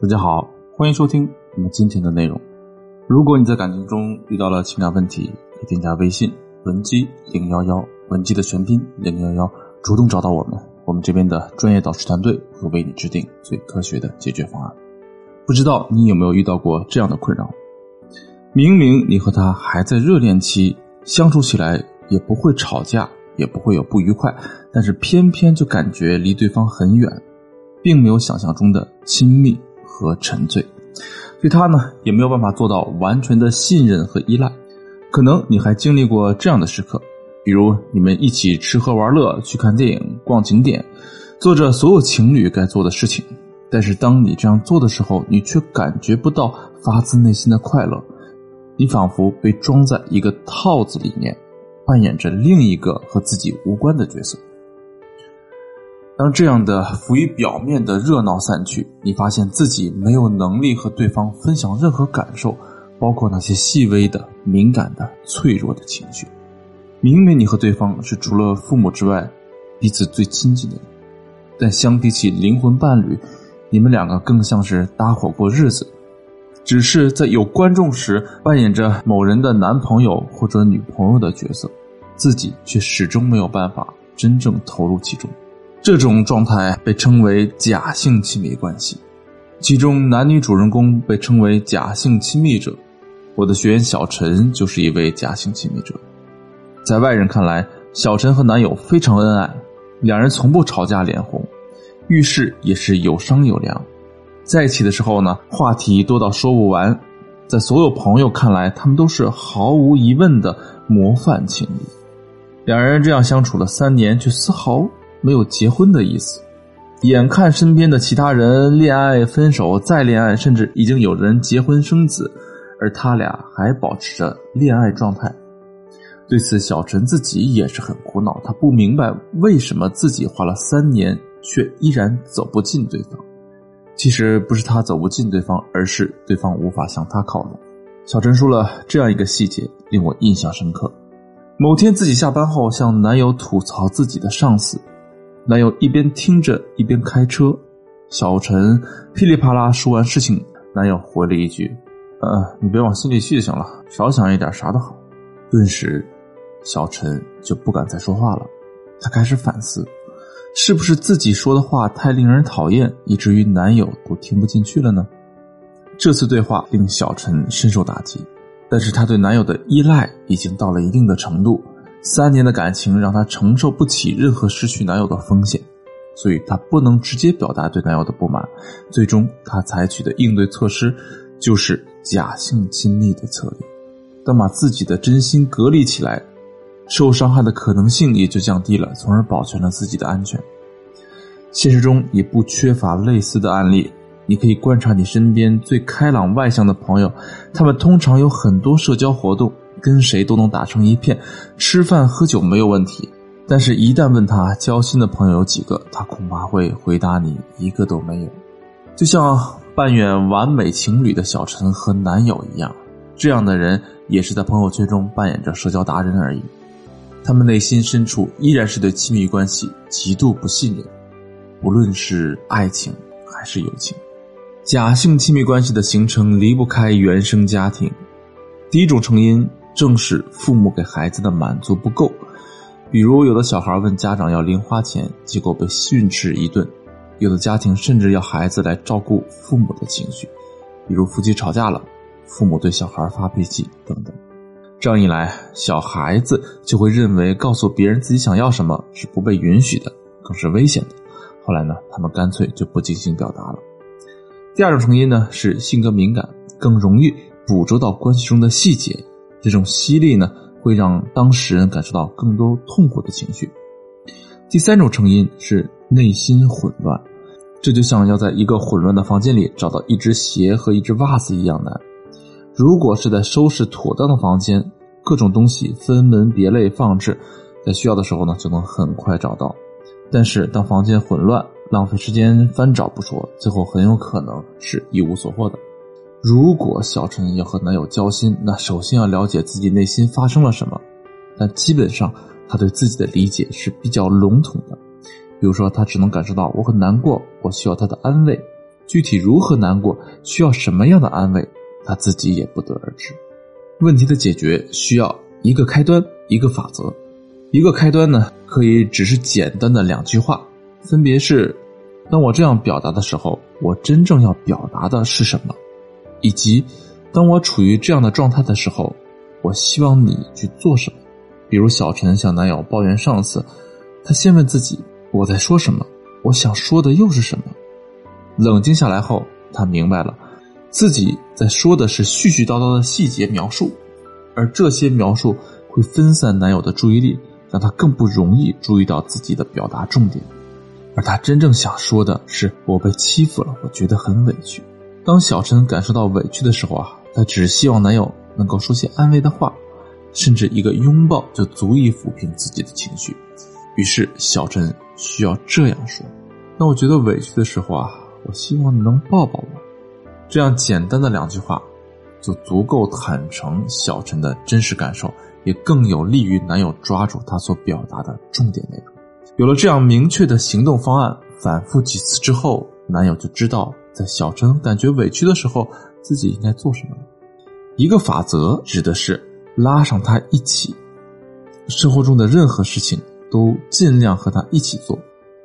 大家好，欢迎收听我们今天的内容。如果你在感情中遇到了情感问题，可以添加微信文姬零幺幺，文姬的全拼零幺幺，主动找到我们，我们这边的专业导师团队会为你制定最科学的解决方案。不知道你有没有遇到过这样的困扰？明明你和他还在热恋期，相处起来也不会吵架，也不会有不愉快，但是偏偏就感觉离对方很远，并没有想象中的亲密。和沉醉，对他呢也没有办法做到完全的信任和依赖。可能你还经历过这样的时刻，比如你们一起吃喝玩乐、去看电影、逛景点，做着所有情侣该做的事情。但是当你这样做的时候，你却感觉不到发自内心的快乐，你仿佛被装在一个套子里面，扮演着另一个和自己无关的角色。当这样的浮于表面的热闹散去，你发现自己没有能力和对方分享任何感受，包括那些细微的、敏感的、脆弱的情绪。明明你和对方是除了父母之外彼此最亲近的人，但相比起灵魂伴侣，你们两个更像是搭伙过日子，只是在有观众时扮演着某人的男朋友或者女朋友的角色，自己却始终没有办法真正投入其中。这种状态被称为假性亲密关系，其中男女主人公被称为假性亲密者。我的学员小陈就是一位假性亲密者。在外人看来，小陈和男友非常恩爱，两人从不吵架脸红，遇事也是有商有量。在一起的时候呢，话题多到说不完，在所有朋友看来，他们都是毫无疑问的模范情侣。两人这样相处了三年，却丝毫。没有结婚的意思，眼看身边的其他人恋爱、分手、再恋爱，甚至已经有人结婚生子，而他俩还保持着恋爱状态。对此，小陈自己也是很苦恼，他不明白为什么自己花了三年却依然走不进对方。其实不是他走不进对方，而是对方无法向他靠拢。小陈说了这样一个细节，令我印象深刻。某天自己下班后向男友吐槽自己的上司。男友一边听着一边开车，小陈噼里啪啦说完事情，男友回了一句：“呃，你别往心里去就行了，少想一点，啥都好。”顿时，小陈就不敢再说话了。他开始反思，是不是自己说的话太令人讨厌，以至于男友都听不进去了呢？这次对话令小陈深受打击，但是他对男友的依赖已经到了一定的程度。三年的感情让她承受不起任何失去男友的风险，所以她不能直接表达对男友的不满。最终，她采取的应对措施就是假性亲密的策略。当把自己的真心隔离起来，受伤害的可能性也就降低了，从而保全了自己的安全。现实中也不缺乏类似的案例，你可以观察你身边最开朗外向的朋友，他们通常有很多社交活动。跟谁都能打成一片，吃饭喝酒没有问题。但是，一旦问他交心的朋友有几个，他恐怕会回答你一个都没有。就像扮演完美情侣的小陈和男友一样，这样的人也是在朋友圈中扮演着社交达人而已。他们内心深处依然是对亲密关系极度不信任，不论是爱情还是友情。假性亲密关系的形成离不开原生家庭，第一种成因。正是父母给孩子的满足不够，比如有的小孩问家长要零花钱，结果被训斥一顿；有的家庭甚至要孩子来照顾父母的情绪，比如夫妻吵架了，父母对小孩发脾气等等。这样一来，小孩子就会认为告诉别人自己想要什么是不被允许的，更是危险的。后来呢，他们干脆就不进行表达了。第二种成因呢是性格敏感，更容易捕捉到关系中的细节。这种犀利呢，会让当事人感受到更多痛苦的情绪。第三种成因是内心混乱，这就像要在一个混乱的房间里找到一只鞋和一只袜子一样难。如果是在收拾妥当的房间，各种东西分门别类放置，在需要的时候呢，就能很快找到。但是当房间混乱，浪费时间翻找不说，最后很有可能是一无所获的。如果小陈要和男友交心，那首先要了解自己内心发生了什么。但基本上，他对自己的理解是比较笼统的。比如说，他只能感受到我很难过，我需要他的安慰。具体如何难过，需要什么样的安慰，他自己也不得而知。问题的解决需要一个开端，一个法则。一个开端呢，可以只是简单的两句话，分别是：当我这样表达的时候，我真正要表达的是什么？以及当我处于这样的状态的时候，我希望你去做什么？比如小陈向男友抱怨上司，他先问自己：我在说什么？我想说的又是什么？冷静下来后，他明白了，自己在说的是絮絮叨叨的细节描述，而这些描述会分散男友的注意力。让他更不容易注意到自己的表达重点，而他真正想说的是：“我被欺负了，我觉得很委屈。”当小陈感受到委屈的时候啊，他只希望男友能够说些安慰的话，甚至一个拥抱就足以抚平自己的情绪。于是小陈需要这样说：“那我觉得委屈的时候啊，我希望你能抱抱我。”这样简单的两句话，就足够坦诚小陈的真实感受。也更有利于男友抓住他所表达的重点内容。有了这样明确的行动方案，反复几次之后，男友就知道在小陈感觉委屈的时候，自己应该做什么。一个法则指的是拉上他一起，生活中的任何事情都尽量和他一起做。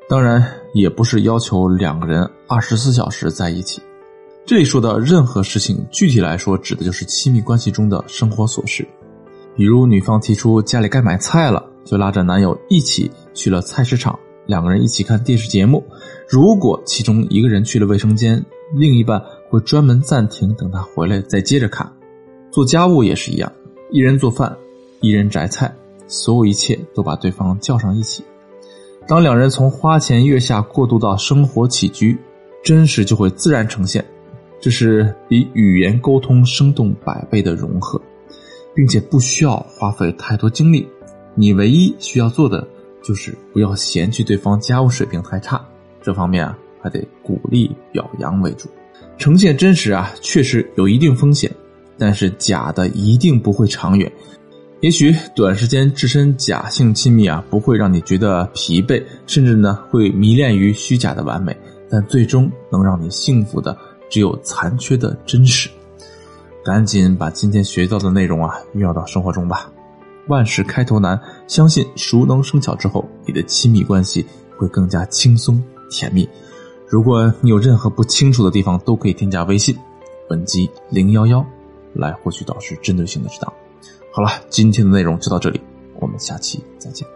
当然，也不是要求两个人二十四小时在一起。这里说的任何事情，具体来说指的就是亲密关系中的生活琐事。比如女方提出家里该买菜了，就拉着男友一起去了菜市场，两个人一起看电视节目。如果其中一个人去了卫生间，另一半会专门暂停，等他回来再接着看。做家务也是一样，一人做饭，一人摘菜，所有一切都把对方叫上一起。当两人从花前月下过渡到生活起居，真实就会自然呈现，这是比语言沟通生动百倍的融合。并且不需要花费太多精力，你唯一需要做的就是不要嫌弃对方家务水平太差，这方面啊还得鼓励表扬为主。呈现真实啊确实有一定风险，但是假的一定不会长远。也许短时间置身假性亲密啊不会让你觉得疲惫，甚至呢会迷恋于虚假的完美，但最终能让你幸福的只有残缺的真实。赶紧把今天学到的内容啊运用到生活中吧。万事开头难，相信熟能生巧之后，你的亲密关系会更加轻松甜蜜。如果你有任何不清楚的地方，都可以添加微信本集零幺幺来获取导师针对性的指导。好了，今天的内容就到这里，我们下期再见。